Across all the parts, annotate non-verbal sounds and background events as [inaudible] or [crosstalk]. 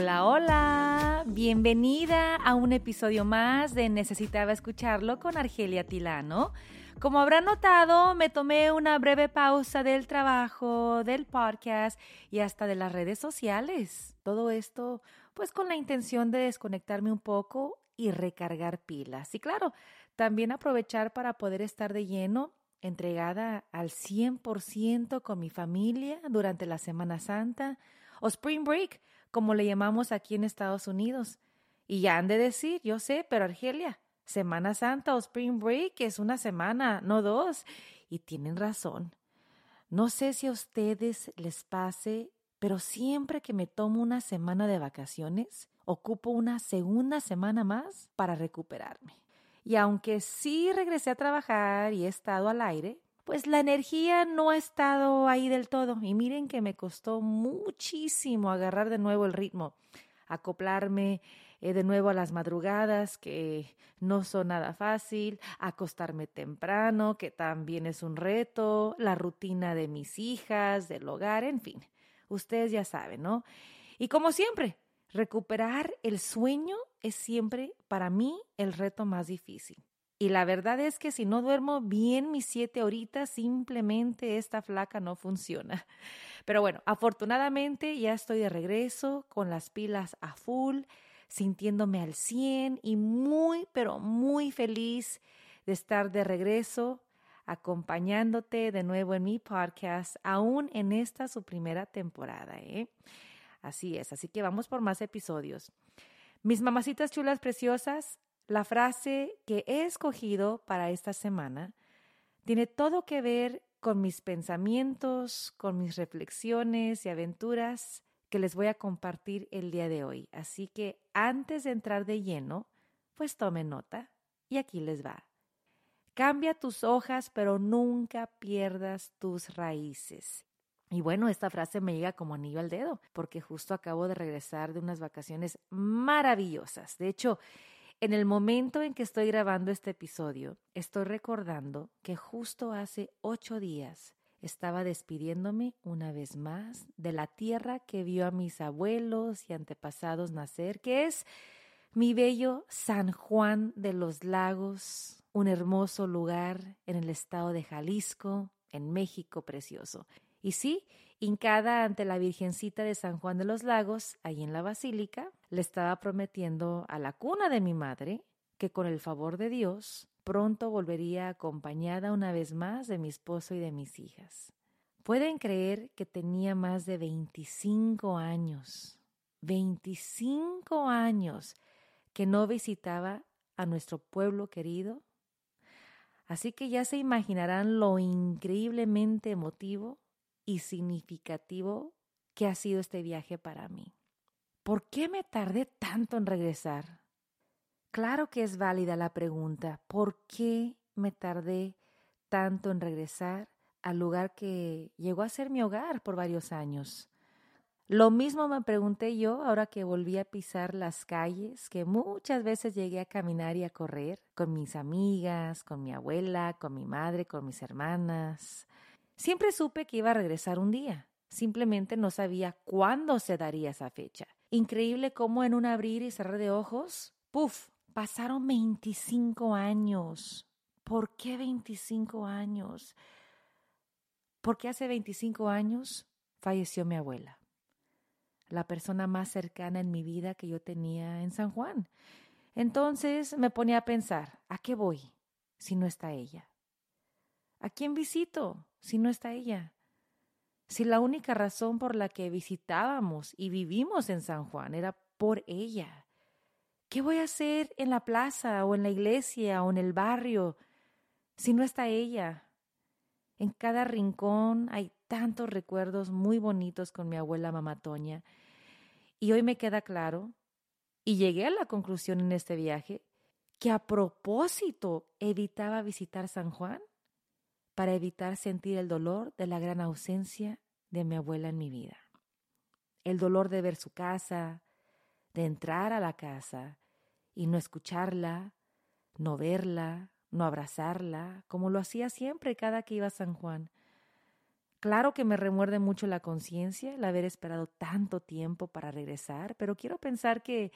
Hola, hola, bienvenida a un episodio más de Necesitaba escucharlo con Argelia Tilano. Como habrán notado, me tomé una breve pausa del trabajo, del podcast y hasta de las redes sociales. Todo esto pues con la intención de desconectarme un poco y recargar pilas. Y claro, también aprovechar para poder estar de lleno entregada al 100% con mi familia durante la Semana Santa o Spring Break, como le llamamos aquí en Estados Unidos. Y ya han de decir, yo sé, pero Argelia, Semana Santa o Spring Break es una semana, no dos. Y tienen razón. No sé si a ustedes les pase, pero siempre que me tomo una semana de vacaciones, ocupo una segunda semana más para recuperarme. Y aunque sí regresé a trabajar y he estado al aire, pues la energía no ha estado ahí del todo. Y miren que me costó muchísimo agarrar de nuevo el ritmo, acoplarme eh, de nuevo a las madrugadas, que no son nada fácil, acostarme temprano, que también es un reto, la rutina de mis hijas, del hogar, en fin. Ustedes ya saben, ¿no? Y como siempre, recuperar el sueño es siempre para mí el reto más difícil. Y la verdad es que si no duermo bien mis siete horitas, simplemente esta flaca no funciona. [laughs] Pero bueno, afortunadamente ya estoy de regreso con las pilas a full, sintiéndome al 100 y muy, pero muy feliz de estar de regreso acompañándote de nuevo en mi podcast, aún en esta su primera temporada. ¿eh? Así es, así que vamos por más episodios. Mis mamacitas chulas preciosas, la frase que he escogido para esta semana tiene todo que ver con mis pensamientos, con mis reflexiones y aventuras que les voy a compartir el día de hoy. Así que antes de entrar de lleno, pues tomen nota y aquí les va. Cambia tus hojas, pero nunca pierdas tus raíces. Y bueno, esta frase me llega como anillo al dedo, porque justo acabo de regresar de unas vacaciones maravillosas. De hecho, en el momento en que estoy grabando este episodio, estoy recordando que justo hace ocho días estaba despidiéndome una vez más de la tierra que vio a mis abuelos y antepasados nacer, que es mi bello San Juan de los Lagos, un hermoso lugar en el estado de Jalisco, en México precioso. Y sí, hincada ante la Virgencita de San Juan de los Lagos, ahí en la basílica, le estaba prometiendo a la cuna de mi madre que con el favor de Dios pronto volvería acompañada una vez más de mi esposo y de mis hijas. Pueden creer que tenía más de 25 años, 25 años que no visitaba a nuestro pueblo querido. Así que ya se imaginarán lo increíblemente emotivo y significativo que ha sido este viaje para mí. ¿Por qué me tardé tanto en regresar? Claro que es válida la pregunta, ¿por qué me tardé tanto en regresar al lugar que llegó a ser mi hogar por varios años? Lo mismo me pregunté yo ahora que volví a pisar las calles que muchas veces llegué a caminar y a correr con mis amigas, con mi abuela, con mi madre, con mis hermanas, Siempre supe que iba a regresar un día. Simplemente no sabía cuándo se daría esa fecha. Increíble cómo en un abrir y cerrar de ojos, ¡puf! Pasaron 25 años. ¿Por qué 25 años? Porque hace 25 años falleció mi abuela, la persona más cercana en mi vida que yo tenía en San Juan. Entonces me ponía a pensar, ¿a qué voy si no está ella? ¿A quién visito si no está ella? Si la única razón por la que visitábamos y vivimos en San Juan era por ella. ¿Qué voy a hacer en la plaza o en la iglesia o en el barrio si no está ella? En cada rincón hay tantos recuerdos muy bonitos con mi abuela mamatoña. Y hoy me queda claro, y llegué a la conclusión en este viaje, que a propósito evitaba visitar San Juan para evitar sentir el dolor de la gran ausencia de mi abuela en mi vida. El dolor de ver su casa, de entrar a la casa y no escucharla, no verla, no abrazarla, como lo hacía siempre cada que iba a San Juan. Claro que me remuerde mucho la conciencia el haber esperado tanto tiempo para regresar, pero quiero pensar que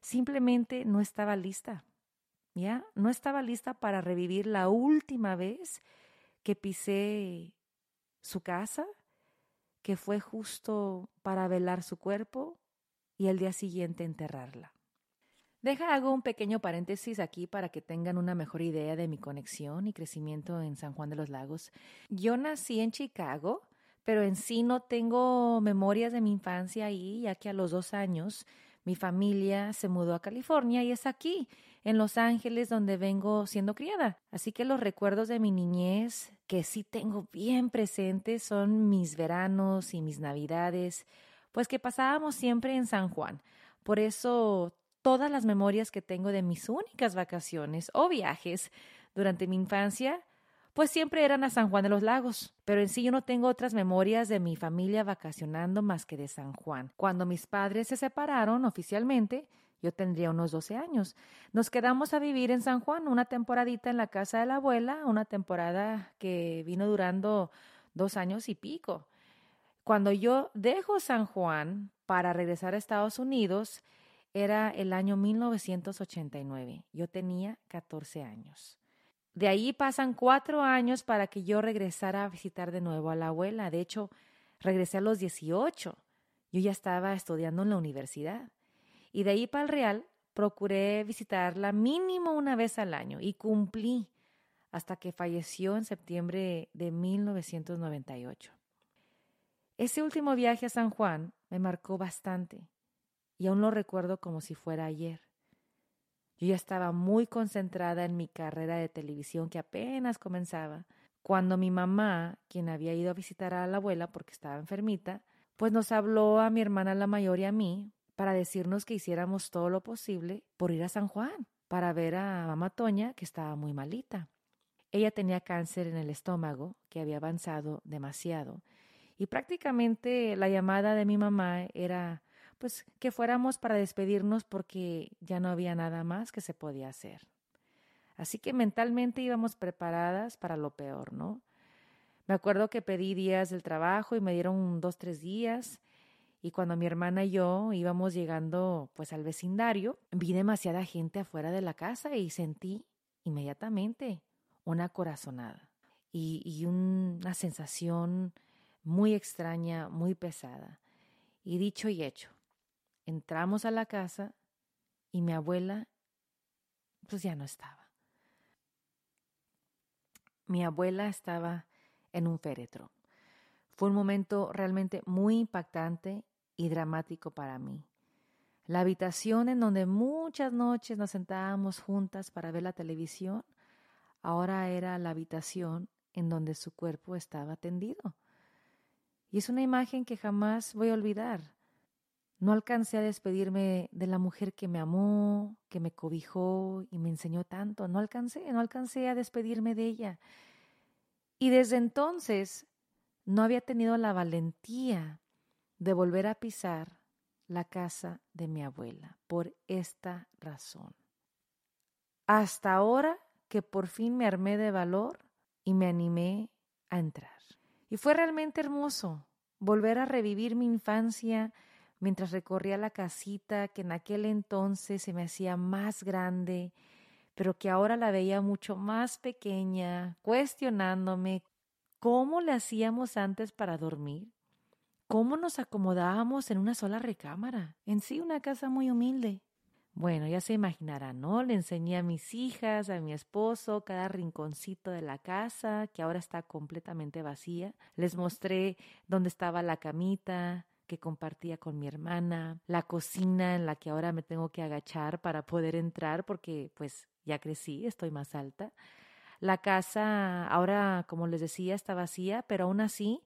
simplemente no estaba lista. ¿Ya? No estaba lista para revivir la última vez que pisé su casa, que fue justo para velar su cuerpo y el día siguiente enterrarla. Deja hago un pequeño paréntesis aquí para que tengan una mejor idea de mi conexión y crecimiento en San Juan de los Lagos. Yo nací en Chicago, pero en sí no tengo memorias de mi infancia ahí, ya que a los dos años mi familia se mudó a California y es aquí, en Los Ángeles, donde vengo siendo criada. Así que los recuerdos de mi niñez que sí tengo bien presentes son mis veranos y mis navidades, pues que pasábamos siempre en San Juan. Por eso todas las memorias que tengo de mis únicas vacaciones o viajes durante mi infancia, pues siempre eran a San Juan de los Lagos. Pero en sí yo no tengo otras memorias de mi familia vacacionando más que de San Juan. Cuando mis padres se separaron oficialmente, yo tendría unos 12 años. Nos quedamos a vivir en San Juan una temporadita en la casa de la abuela, una temporada que vino durando dos años y pico. Cuando yo dejo San Juan para regresar a Estados Unidos, era el año 1989. Yo tenía 14 años. De ahí pasan cuatro años para que yo regresara a visitar de nuevo a la abuela. De hecho, regresé a los 18. Yo ya estaba estudiando en la universidad. Y de ahí para el Real procuré visitarla mínimo una vez al año y cumplí hasta que falleció en septiembre de 1998. Ese último viaje a San Juan me marcó bastante y aún lo recuerdo como si fuera ayer. Yo ya estaba muy concentrada en mi carrera de televisión que apenas comenzaba, cuando mi mamá, quien había ido a visitar a la abuela porque estaba enfermita, pues nos habló a mi hermana la mayor y a mí para decirnos que hiciéramos todo lo posible por ir a San Juan, para ver a mamá Toña, que estaba muy malita. Ella tenía cáncer en el estómago, que había avanzado demasiado, y prácticamente la llamada de mi mamá era pues que fuéramos para despedirnos porque ya no había nada más que se podía hacer. Así que mentalmente íbamos preparadas para lo peor, ¿no? Me acuerdo que pedí días del trabajo y me dieron dos, tres días. Y cuando mi hermana y yo íbamos llegando pues al vecindario, vi demasiada gente afuera de la casa y sentí inmediatamente una corazonada y, una sensación muy extraña, muy pesada. Y dicho y hecho, Entramos a la casa y mi abuela pues ya no estaba. Mi abuela estaba en un féretro. Fue un momento realmente muy impactante y dramático para mí. La habitación en donde muchas noches nos sentábamos juntas para ver la televisión, ahora era la habitación en donde su cuerpo estaba tendido. Y es una imagen que jamás voy a olvidar. No alcancé a despedirme de la mujer que me amó, que me cobijó y me enseñó tanto. No alcancé, no alcancé a despedirme de ella. Y desde entonces no había tenido la valentía de volver a pisar la casa de mi abuela por esta razón. Hasta ahora que por fin me armé de valor y me animé a entrar. Y fue realmente hermoso volver a revivir mi infancia, mientras recorría la casita que en aquel entonces se me hacía más grande, pero que ahora la veía mucho más pequeña, cuestionándome cómo le hacíamos antes para dormir, cómo nos acomodábamos en una sola recámara, en sí una casa muy humilde. Bueno, ya se imaginarán, ¿no? Le enseñé a mis hijas, a mi esposo, cada rinconcito de la casa, que ahora está completamente vacía. Les mostré dónde estaba la camita, que compartía con mi hermana, la cocina en la que ahora me tengo que agachar para poder entrar porque pues ya crecí, estoy más alta. La casa ahora, como les decía, está vacía, pero aún así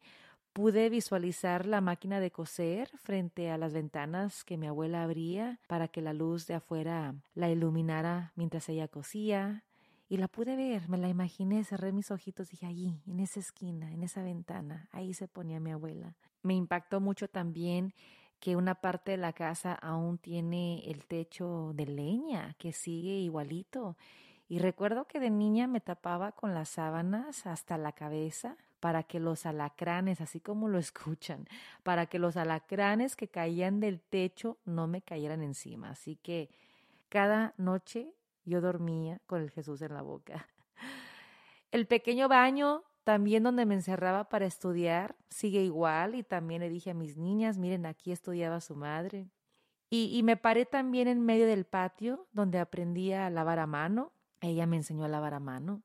pude visualizar la máquina de coser frente a las ventanas que mi abuela abría para que la luz de afuera la iluminara mientras ella cosía. Y la pude ver, me la imaginé, cerré mis ojitos, dije allí, en esa esquina, en esa ventana, ahí se ponía mi abuela. Me impactó mucho también que una parte de la casa aún tiene el techo de leña, que sigue igualito. Y recuerdo que de niña me tapaba con las sábanas hasta la cabeza para que los alacranes, así como lo [laughs] escuchan, para que los alacranes que caían del techo no me cayeran encima. Así que cada noche yo dormía con el Jesús en la boca. [laughs] El pequeño baño también donde me encerraba para estudiar sigue igual y también le dije a mis niñas, miren, aquí estudiaba su madre. Y, me paré también en medio del patio donde aprendí a lavar a mano. Ella me enseñó a lavar a mano.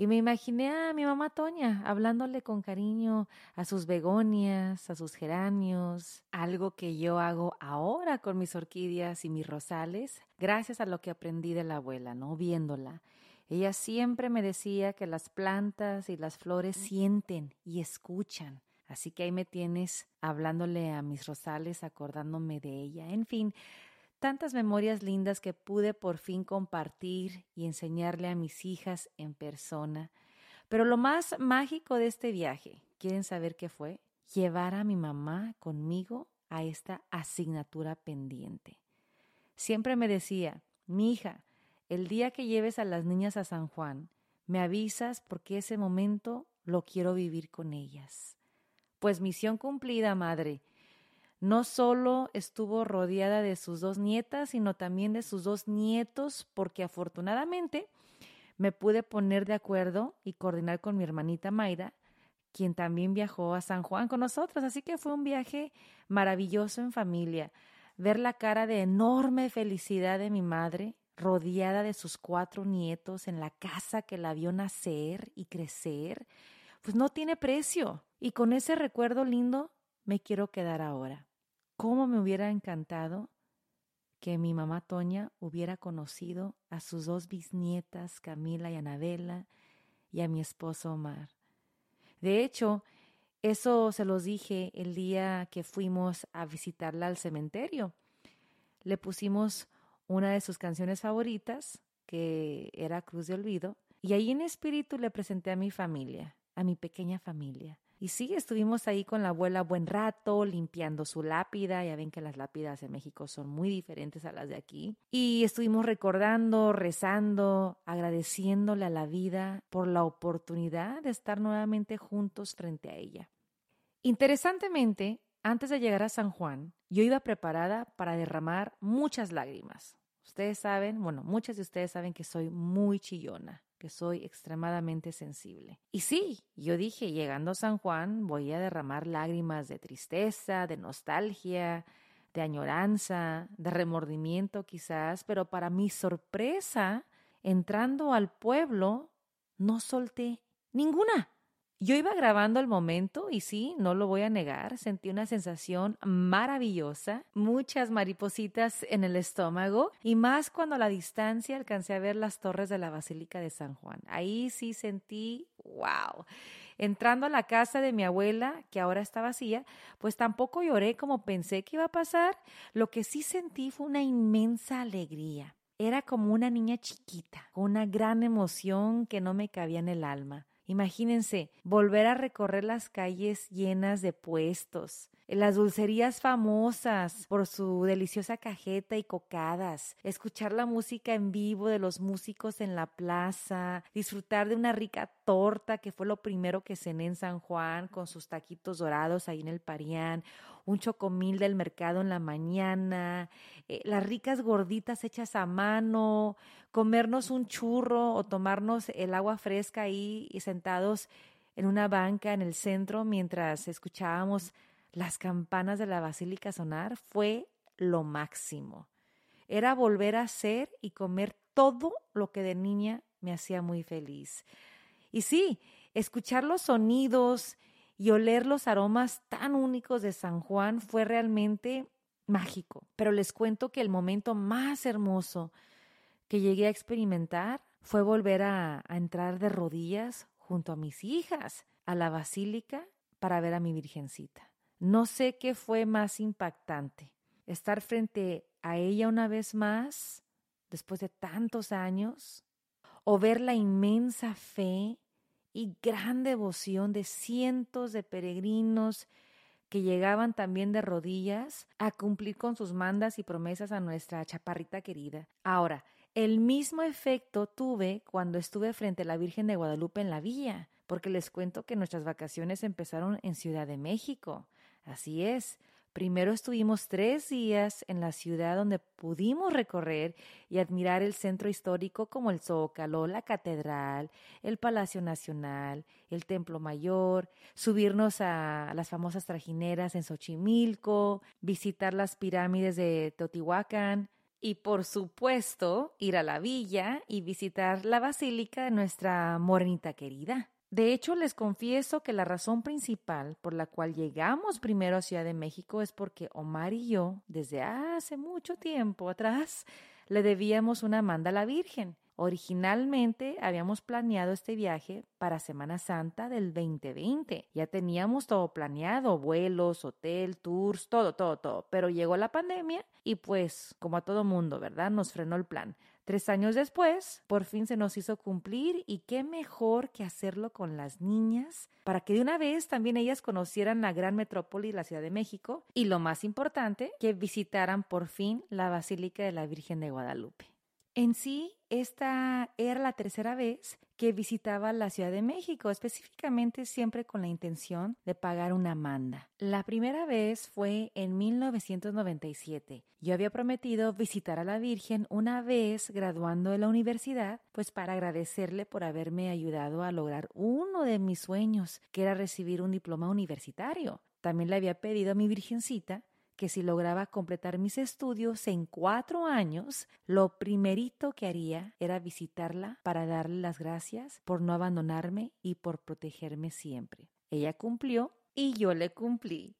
Y me imaginé a mi mamá Toña hablándole con cariño a sus begonias, a sus geranios, algo que yo hago ahora con mis orquídeas y mis rosales, gracias a lo que aprendí de la abuela, ¿no? Viéndola. Ella siempre me decía que las plantas y las flores sienten y escuchan. Así que ahí me tienes hablándole a mis rosales, acordándome de ella. En fin, tantas memorias lindas que pude por fin compartir y enseñarle a mis hijas en persona. Pero lo más mágico de este viaje, ¿quieren saber qué fue? Llevar a mi mamá conmigo a esta asignatura pendiente. Siempre me decía, mi hija, el día que lleves a las niñas a San Juan, me avisas porque ese momento lo quiero vivir con ellas. Pues misión cumplida, madre. No solo estuvo rodeada de sus dos nietas, sino también de sus dos nietos, porque afortunadamente me pude poner de acuerdo y coordinar con mi hermanita Mayra, quien también viajó a San Juan con nosotros. Así que fue un viaje maravilloso en familia. Ver la cara de enorme felicidad de mi madre, rodeada de sus cuatro nietos en la casa que la vio nacer y crecer, pues no tiene precio. Y con ese recuerdo lindo me quiero quedar ahora. ¿Cómo me hubiera encantado que mi mamá Toña hubiera conocido a sus dos bisnietas, Camila y Anabela, y a mi esposo Omar? De hecho, eso se los dije el día que fuimos a visitarla al cementerio. Le pusimos una de sus canciones favoritas, que era Cruz de Olvido, y ahí en espíritu le presenté a mi familia, a mi pequeña familia. Y sí, estuvimos ahí con la abuela buen rato, limpiando su lápida. Ya ven que las lápidas en México son muy diferentes a las de aquí. Y estuvimos recordando, rezando, agradeciéndole a la vida por la oportunidad de estar nuevamente juntos frente a ella. Interesantemente, antes de llegar a San Juan, yo iba preparada para derramar muchas lágrimas. Ustedes saben, bueno, muchas de ustedes saben que soy muy chillona que soy extremadamente sensible. Y sí, yo dije, llegando a San Juan voy a derramar lágrimas de tristeza, de nostalgia, de añoranza, de remordimiento quizás, pero para mi sorpresa, entrando al pueblo, no solté ninguna. Yo iba grabando el momento y sí, no lo voy a negar, sentí una sensación maravillosa, muchas maripositas en el estómago y más cuando a la distancia alcancé a ver las torres de la Basílica de San Juan. Ahí sí sentí, wow. Entrando a la casa de mi abuela, que ahora está vacía, pues tampoco lloré como pensé que iba a pasar. Lo que sí sentí fue una inmensa alegría. Era como una niña chiquita, con una gran emoción que no me cabía en el alma. Imagínense, volver a recorrer las calles llenas de puestos, las dulcerías famosas por su deliciosa cajeta y cocadas, escuchar la música en vivo de los músicos en la plaza, disfrutar de una rica torta que fue lo primero que cené en San Juan con sus taquitos dorados ahí en el Parián, un chocomil del mercado en la mañana, eh, las ricas gorditas hechas a mano, comernos un churro o tomarnos el agua fresca ahí y sentados en una banca en el centro mientras escuchábamos las campanas de la basílica sonar fue lo máximo. Era volver a hacer y comer todo lo que de niña me hacía muy feliz. Y sí, escuchar los sonidos y oler los aromas tan únicos de San Juan fue realmente mágico. Pero les cuento que el momento más hermoso que llegué a experimentar fue volver a, entrar de rodillas junto a mis hijas a la basílica para ver a mi Virgencita. No sé qué fue más impactante, estar frente a ella una vez más, después de tantos años, o ver la inmensa fe y gran devoción de cientos de peregrinos que llegaban también de rodillas a cumplir con sus mandas y promesas a nuestra chaparrita querida. Ahora, El mismo efecto tuve cuando estuve frente a la Virgen de Guadalupe en la villa, porque les cuento que nuestras vacaciones empezaron en Ciudad de México. Así es, Primero estuvimos tres días en la ciudad donde pudimos recorrer y admirar el centro histórico como el Zócalo, la Catedral, el Palacio Nacional, el Templo Mayor, subirnos a las famosas trajineras en Xochimilco, visitar las pirámides de Teotihuacán, y por supuesto ir a la villa y visitar la basílica de nuestra morenita querida. De hecho, les confieso que la razón principal por la cual llegamos primero a Ciudad de México es porque Omar y yo, desde hace mucho tiempo atrás, le debíamos una manda a la Virgen. Originalmente habíamos planeado este viaje para Semana Santa del 2020. Ya teníamos todo planeado, vuelos, hotel, tours, todo, todo, todo. Pero llegó la pandemia y pues, como a todo mundo, ¿verdad? Nos frenó el plan. Tres años después, por fin se nos hizo cumplir y qué mejor que hacerlo con las niñas para que de una vez también ellas conocieran la gran metrópoli, la Ciudad de México y lo más importante, que visitaran por fin la Basílica de la Virgen de Guadalupe. En sí, esta era la tercera vez que visitaba la Ciudad de México, específicamente siempre con la intención de pagar una manda. La primera vez fue en 1997. Yo había prometido visitar a la Virgen una vez graduando de la universidad, pues para agradecerle por haberme ayudado a lograr uno de mis sueños, que era recibir un diploma universitario. También le había pedido a mi Virgencita que si lograba completar mis estudios en cuatro años, lo primerito que haría era visitarla para darle las gracias por no abandonarme y por protegerme siempre. Ella cumplió y yo le cumplí.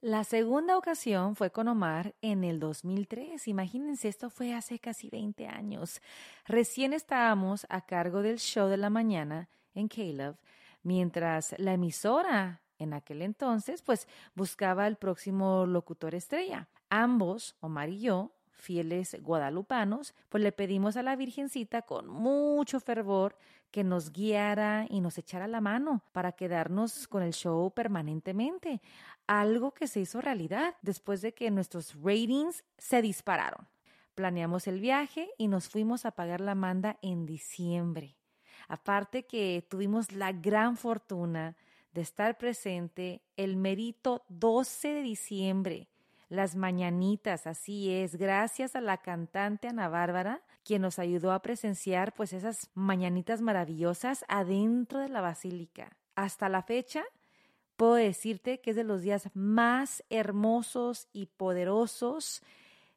La segunda ocasión fue con Omar en el 2003. Imagínense, esto fue hace casi 20 años. Recién estábamos a cargo del show de la mañana en Caleb, mientras la emisora en aquel entonces, pues buscaba el próximo locutor estrella. Ambos, Omar y yo, fieles guadalupanos, pues le pedimos a la Virgencita con mucho fervor que nos guiara y nos echara la mano para quedarnos con el show permanentemente, algo que se hizo realidad después de que nuestros ratings se dispararon. Planeamos el viaje y nos fuimos a pagar la manda en diciembre. Aparte que tuvimos la gran fortuna de estar presente el merito 12 de diciembre, las mañanitas, así es, gracias a la cantante Ana Bárbara, quien nos ayudó a presenciar pues esas mañanitas maravillosas adentro de la basílica. Hasta la fecha, puedo decirte que es de los días más hermosos y poderosos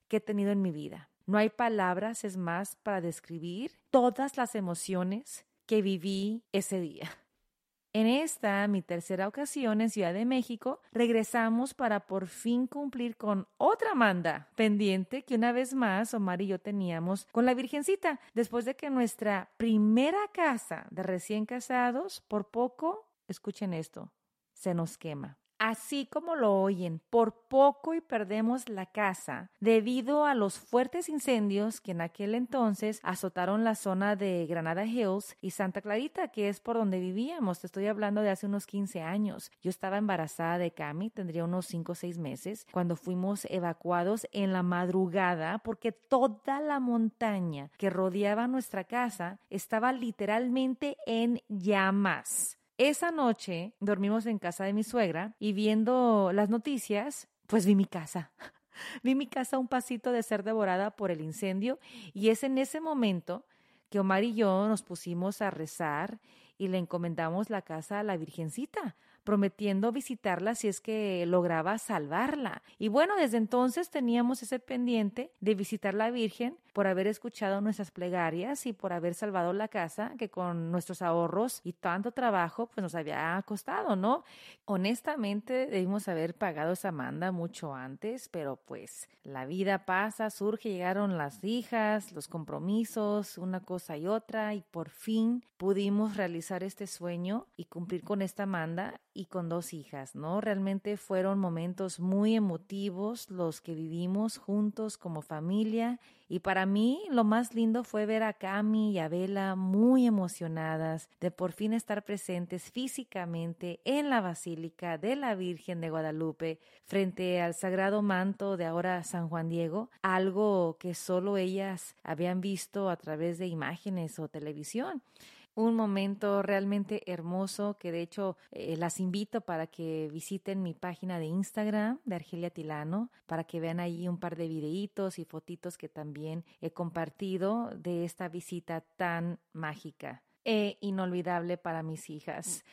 que he tenido en mi vida. No hay palabras, es más, para describir todas las emociones que viví ese día. En esta, mi tercera ocasión en Ciudad de México, regresamos para por fin cumplir con otra manda pendiente que una vez más Omar y yo teníamos con la Virgencita, después de que nuestra primera casa de recién casados, por poco, escuchen esto, se nos quema así como lo oyen, por poco y perdemos la casa debido a los fuertes incendios que en aquel entonces azotaron la zona de Granada Hills y Santa Clarita, que es por donde vivíamos. Te estoy hablando de hace unos 15 años. Yo estaba embarazada de Cami, tendría unos 5 o 6 meses, cuando fuimos evacuados en la madrugada porque toda la montaña que rodeaba nuestra casa estaba literalmente en llamas. Esa noche dormimos en casa de mi suegra y viendo las noticias, pues vi mi casa. [laughs] vi mi casa un pasito de ser devorada por el incendio y es en ese momento que Omar y yo nos pusimos a rezar y le encomendamos la casa a la Virgencita, prometiendo visitarla si es que lograba salvarla. Y bueno, desde entonces teníamos ese pendiente de visitar la Virgen por haber escuchado nuestras plegarias y por haber salvado la casa que con nuestros ahorros y tanto trabajo pues nos había costado, ¿no? Honestamente debimos haber pagado esa manda mucho antes, pero pues la vida pasa, surge, llegaron las hijas, los compromisos, una cosa y otra y por fin pudimos realizar este sueño y cumplir con esta manda y con dos hijas, ¿no? Realmente fueron momentos muy emotivos los que vivimos juntos como familia y para mí lo más lindo fue ver a Cami y a Bella muy emocionadas de por fin estar presentes físicamente en la Basílica de la Virgen de Guadalupe frente al sagrado manto de ahora San Juan Diego, algo que solo ellas habían visto a través de imágenes o televisión un momento realmente hermoso que de hecho eh, las invito para que visiten mi página de Instagram de Argelia Tilano para que vean ahí un par de videitos y fotitos que también he compartido de esta visita tan mágica e inolvidable para mis hijas.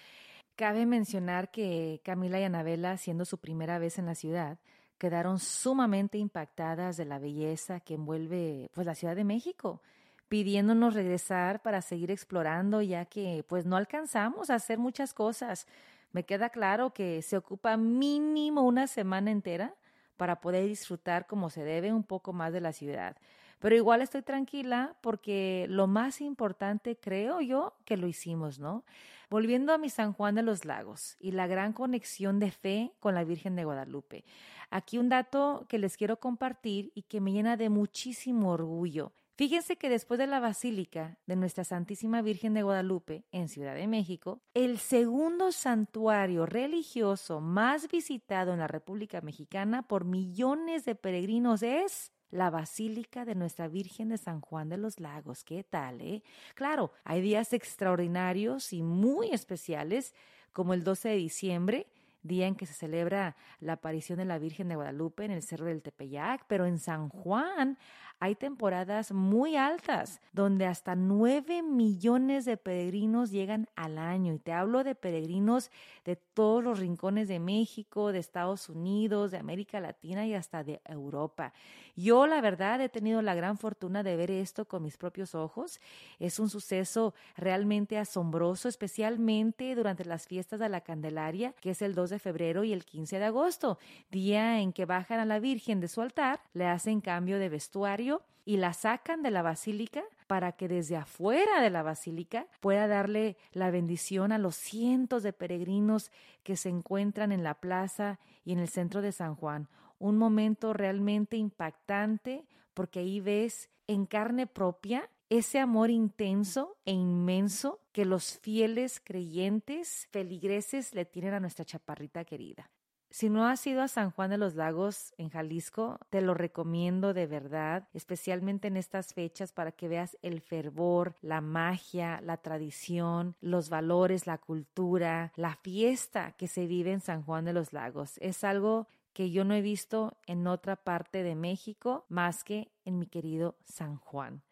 Cabe mencionar que Camila y Anabela, siendo su primera vez en la ciudad, quedaron sumamente impactadas de la belleza que envuelve pues la Ciudad de México pidiéndonos regresar para seguir explorando, ya que pues no alcanzamos a hacer muchas cosas. Me queda claro que se ocupa mínimo una semana entera para poder disfrutar como se debe un poco más de la ciudad. Pero igual estoy tranquila porque lo más importante creo yo que lo hicimos, ¿no? Volviendo a mi San Juan de los Lagos y la gran conexión de fe con la Virgen de Guadalupe. Aquí un dato que les quiero compartir y que me llena de muchísimo orgullo. Fíjense que después de la Basílica de Nuestra Santísima Virgen de Guadalupe en Ciudad de México, el segundo santuario religioso más visitado en la República Mexicana por millones de peregrinos es la Basílica de Nuestra Virgen de San Juan de los Lagos. ¿Qué tal, eh? Claro, hay días extraordinarios y muy especiales, como el 12 de diciembre, día en que se celebra la aparición de la Virgen de Guadalupe en el Cerro del Tepeyac, pero en San Juan hay temporadas muy altas donde hasta 9 millones de peregrinos llegan al año. Y te hablo de peregrinos de todos los rincones de México, de Estados Unidos, de América Latina y hasta de Europa. Yo la verdad he tenido la gran fortuna de ver esto con mis propios ojos. Es un suceso realmente asombroso, especialmente durante las fiestas de la Candelaria, que es el 2 de febrero y el 15 de agosto, día en que bajan a la Virgen de su altar, le hacen cambio de vestuario y la sacan de la basílica para que desde afuera de la basílica pueda darle la bendición a los cientos de peregrinos que se encuentran en la plaza y en el centro de San Juan. Un momento realmente impactante porque ahí ves en carne propia ese amor intenso e inmenso que los fieles creyentes feligreses le tienen a nuestra chaparrita querida. Si no has ido a San Juan de los Lagos en Jalisco, te lo recomiendo de verdad, especialmente en estas fechas para que veas el fervor, la magia, la tradición, los valores, la cultura, la fiesta que se vive en San Juan de los Lagos. Es algo que yo no he visto en otra parte de México más que en mi querido San Juan.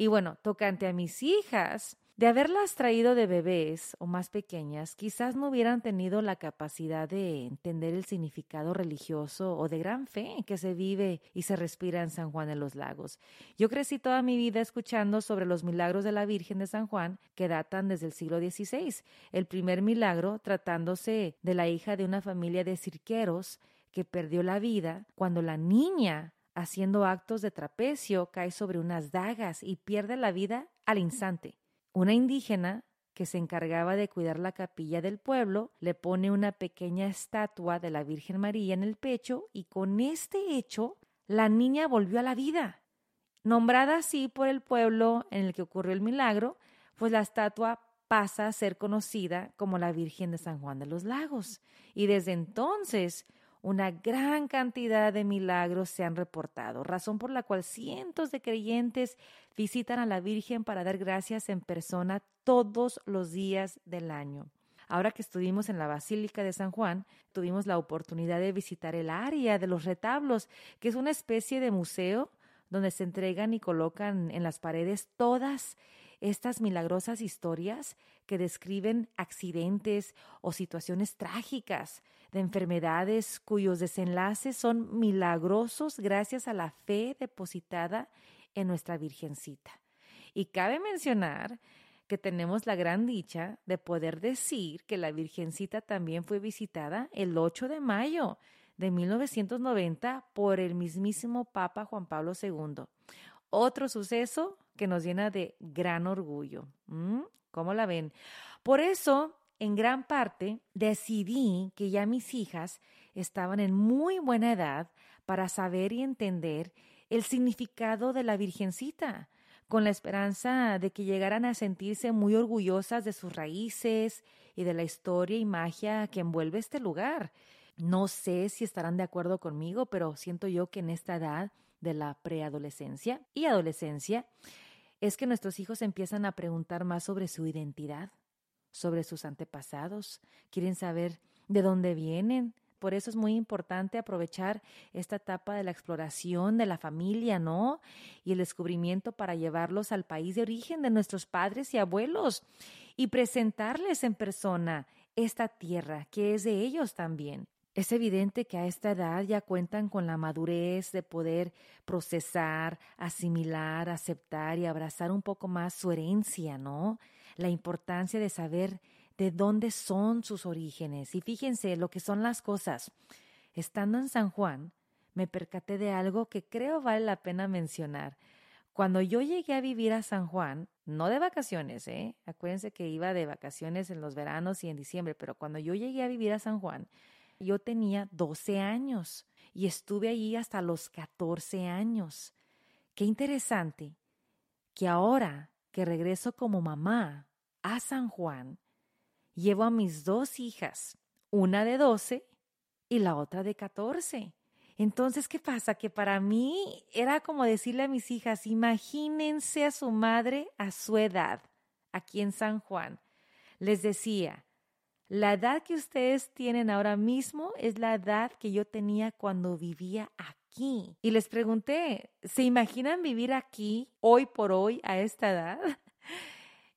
Y bueno, tocante a mis hijas, de haberlas traído de bebés o más pequeñas, quizás no hubieran tenido la capacidad de entender el significado religioso o de gran fe que se vive y se respira en San Juan de los Lagos. Yo crecí toda mi vida escuchando sobre los milagros de la Virgen de San Juan que datan desde el siglo XVI. El primer milagro tratándose de la hija de una familia de cirqueros que perdió la vida cuando la niña haciendo actos de trapecio cae sobre unas dagas y pierde la vida al instante. Una indígena que se encargaba de cuidar la capilla del pueblo, le pone una pequeña estatua de la Virgen María en el pecho y con este hecho la niña volvió a la vida. Nombrada así por el pueblo en el que ocurrió el milagro, pues la estatua pasa a ser conocida como la Virgen de San Juan de los Lagos. Y desde entonces una gran cantidad de milagros se han reportado, razón por la cual cientos de creyentes visitan a la Virgen para dar gracias en persona todos los días del año. Ahora que estuvimos en la Basílica de San Juan, tuvimos la oportunidad de visitar el área de los retablos, que es una especie de museo donde se entregan y colocan en las paredes todas estas milagrosas historias que describen accidentes o situaciones trágicas de enfermedades cuyos desenlaces son milagrosos gracias a la fe depositada en nuestra Virgencita. Y cabe mencionar que tenemos la gran dicha de poder decir que la Virgencita también fue visitada el 8 de mayo de 1990 por el mismísimo Papa Juan Pablo II. Otro suceso que nos llena de gran orgullo. ¿Cómo la ven? Por eso en gran parte, decidí que ya mis hijas estaban en muy buena edad para saber y entender el significado de la Virgencita, con la esperanza de que llegaran a sentirse muy orgullosas de sus raíces y de la historia y magia que envuelve este lugar. No sé si estarán de acuerdo conmigo, pero siento yo que en esta edad de la preadolescencia y adolescencia es que nuestros hijos empiezan a preguntar más sobre su identidad, sobre sus antepasados, quieren saber de dónde vienen, por eso es muy importante aprovechar esta etapa de la exploración de la familia, ¿no? Y el descubrimiento para llevarlos al país de origen de nuestros padres y abuelos y presentarles en persona esta tierra que es de ellos también. Es evidente que a esta edad ya cuentan con la madurez de poder procesar, asimilar, aceptar y abrazar un poco más su herencia, ¿no? La importancia de saber de dónde son sus orígenes. Y fíjense lo que son las cosas. Estando en San Juan, me percaté de algo que creo vale la pena mencionar. Cuando yo llegué a vivir a San Juan, no de vacaciones, ¿eh? Acuérdense que iba de vacaciones en los veranos y en diciembre, pero cuando yo llegué a vivir a San Juan, yo tenía 12 años y estuve allí hasta los 14 años. Qué interesante que ahora que regreso como mamá a San Juan, llevo a mis dos hijas, una de 12 y la otra de 14. Entonces, ¿qué pasa? Que para mí era como decirle a mis hijas, imagínense a su madre a su edad, aquí en San Juan. Les decía, la edad que ustedes tienen ahora mismo es la edad que yo tenía cuando vivía aquí. Y les pregunté, ¿se imaginan vivir aquí hoy por hoy a esta edad? [laughs]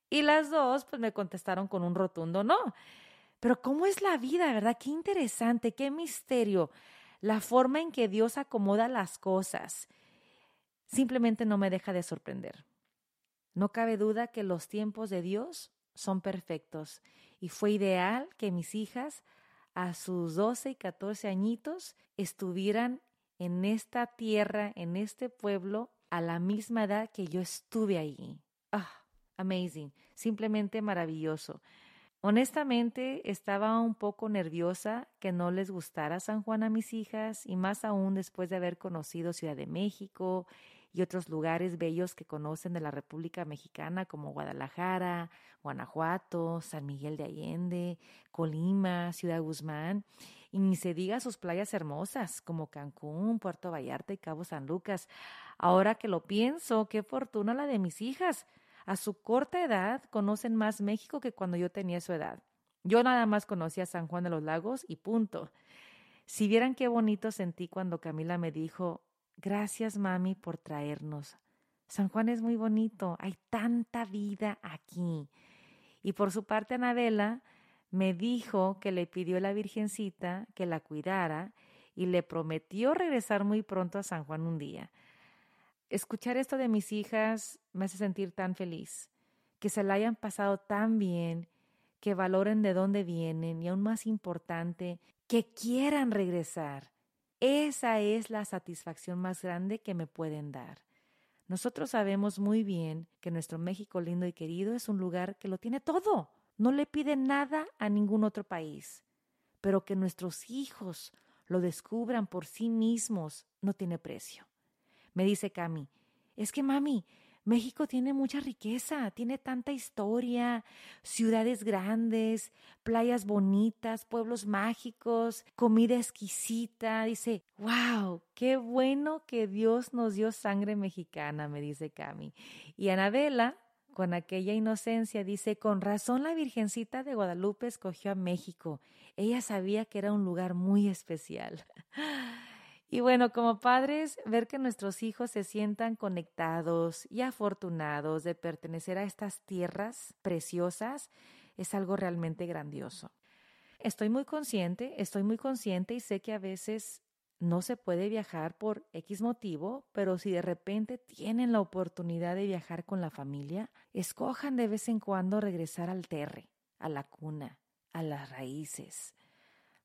Y las dos pues me contestaron con un rotundo no. Pero ¿cómo es la vida, verdad? Qué interesante, qué misterio. La forma en que Dios acomoda las cosas simplemente no me deja de sorprender. No cabe duda que los tiempos de Dios son perfectos y fue ideal que mis hijas a sus 12 y 14 añitos estuvieran en esta tierra, en este pueblo, a la misma edad que yo estuve ahí. Ah, amazing, simplemente maravilloso. Honestamente, estaba un poco nerviosa que no les gustara San Juan a mis hijas y más aún después de haber conocido Ciudad de México y otros lugares bellos que conocen de la República Mexicana como Guadalajara, Guanajuato, San Miguel de Allende, Colima, Ciudad Guzmán, y ni se diga sus playas hermosas como Cancún, Puerto Vallarta y Cabo San Lucas. Ahora que lo pienso, qué fortuna la de mis hijas a su corta edad conocen más México que cuando yo tenía su edad. Yo nada más conocía San Juan de los Lagos y punto. Si vieran qué bonito sentí cuando Camila me dijo, gracias mami por traernos. San Juan es muy bonito, hay tanta vida aquí. Y por su parte Anabela me dijo que le pidió a la Virgencita que la cuidara y le prometió regresar muy pronto a San Juan un día. Escuchar esto de mis hijas me hace sentir tan feliz, que se la hayan pasado tan bien, que valoren de dónde vienen y aún más importante, que quieran regresar. Esa es la satisfacción más grande que me pueden dar. Nosotros sabemos muy bien que nuestro México lindo y querido es un lugar que lo tiene todo, no le pide nada a ningún otro país, pero que nuestros hijos lo descubran por sí mismos no tiene precio. Me dice Cami, es que mami, México tiene mucha riqueza, tiene tanta historia, ciudades grandes, playas bonitas, pueblos mágicos, comida exquisita. Dice, wow, qué bueno que Dios nos dio sangre mexicana, me dice Cami. Y Anabela, con aquella inocencia, dice, con razón la Virgencita de Guadalupe escogió a México. Ella sabía que era un lugar muy especial. [laughs] Y bueno, como padres, ver que nuestros hijos se sientan conectados y afortunados de pertenecer a estas tierras preciosas es algo realmente grandioso. Estoy muy consciente, estoy muy consciente y sé que a veces no se puede viajar por X motivo, pero si de repente tienen la oportunidad de viajar con la familia, escojan de vez en cuando regresar al terre, a la cuna, a las raíces.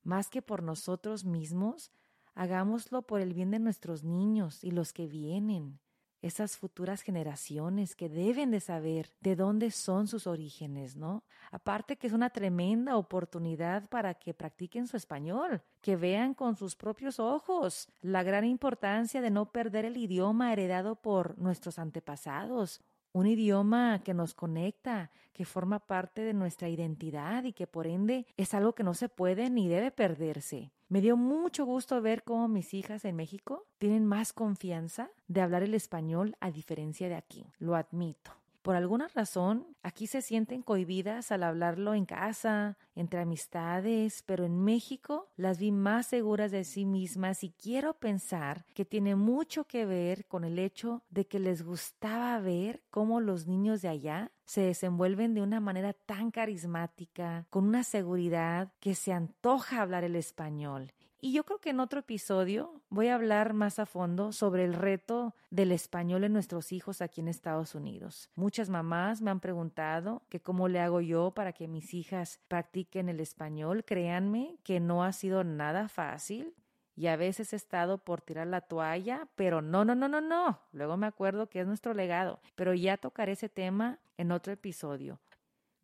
Más que por nosotros mismos, Hagámoslo por el bien de nuestros niños y los que vienen. esas futuras generaciones que deben de saber de dónde son sus orígenes, ¿no? Aparte que es una tremenda oportunidad para que practiquen su español, que vean con sus propios ojos la gran importancia de no perder el idioma heredado por nuestros antepasados, un idioma que nos conecta, que forma parte de nuestra identidad y que por ende es algo que no se puede ni debe perderse. Me dio mucho gusto ver cómo mis hijas en México tienen más confianza de hablar el español a diferencia de aquí. Lo admito. Por alguna razón, aquí se sienten cohibidas al hablarlo en casa, entre amistades, pero en México las vi más seguras de sí mismas y quiero pensar que tiene mucho que ver con el hecho de que les gustaba ver cómo los niños de allá se desenvuelven de una manera tan carismática, con una seguridad que se antoja hablar el español. Y yo creo que en otro episodio voy a hablar más a fondo sobre el reto del español en nuestros hijos aquí en Estados Unidos. Muchas mamás me han preguntado que cómo le hago yo para que mis hijas practiquen el español. Créanme que no ha sido nada fácil y a veces he estado por tirar la toalla, pero no, no, no, no, no. Luego me acuerdo que es nuestro legado, pero ya tocaré ese tema en otro episodio.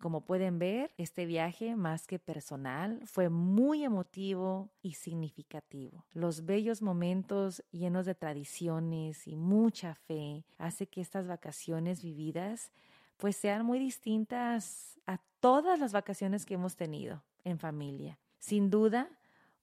Como pueden ver, este viaje, más que personal, fue muy emotivo y significativo. Los bellos momentos llenos de tradiciones y mucha fe hace que estas vacaciones vividas pues sean muy distintas a todas las vacaciones que hemos tenido en familia. Sin duda,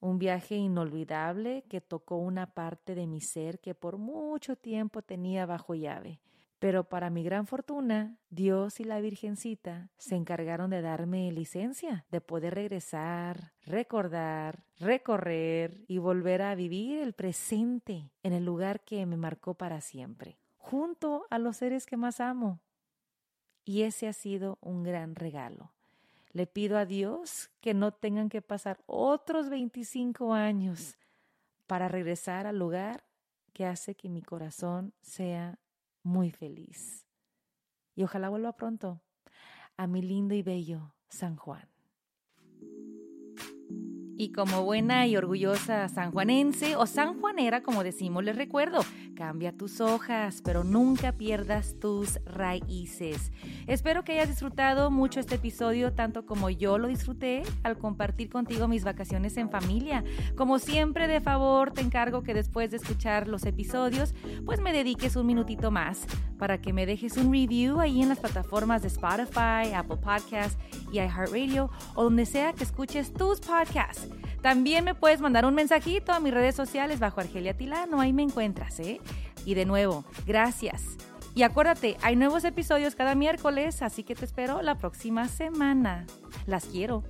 un viaje inolvidable que tocó una parte de mi ser que por mucho tiempo tenía bajo llave pero para mi gran fortuna, Dios y la Virgencita se encargaron de darme licencia de poder regresar, recordar, recorrer y volver a vivir el presente en el lugar que me marcó para siempre, junto a los seres que más amo. Y ese ha sido un gran regalo. Le pido a Dios que no tengan que pasar otros 25 años para regresar al lugar que hace que mi corazón sea muy feliz. Y ojalá vuelva pronto a mi lindo y bello San Juan. Y como buena y orgullosa sanjuanense o sanjuanera, como decimos, les recuerdo, cambia tus hojas, pero nunca pierdas tus raíces. Espero que hayas disfrutado mucho este episodio, tanto como yo lo disfruté al compartir contigo mis vacaciones en familia. Como siempre, de favor, te encargo que después de escuchar los episodios, pues me dediques un minutito más para que me dejes un review ahí en las plataformas de Spotify, Apple Podcasts y iHeartRadio o donde sea que escuches tus podcasts. También me puedes mandar un mensajito a mis redes sociales bajo Argelia Tilano, ahí me encuentras, ¿eh? Y de nuevo, gracias. Y acuérdate, hay nuevos episodios cada miércoles, así que te espero la próxima semana. Las quiero.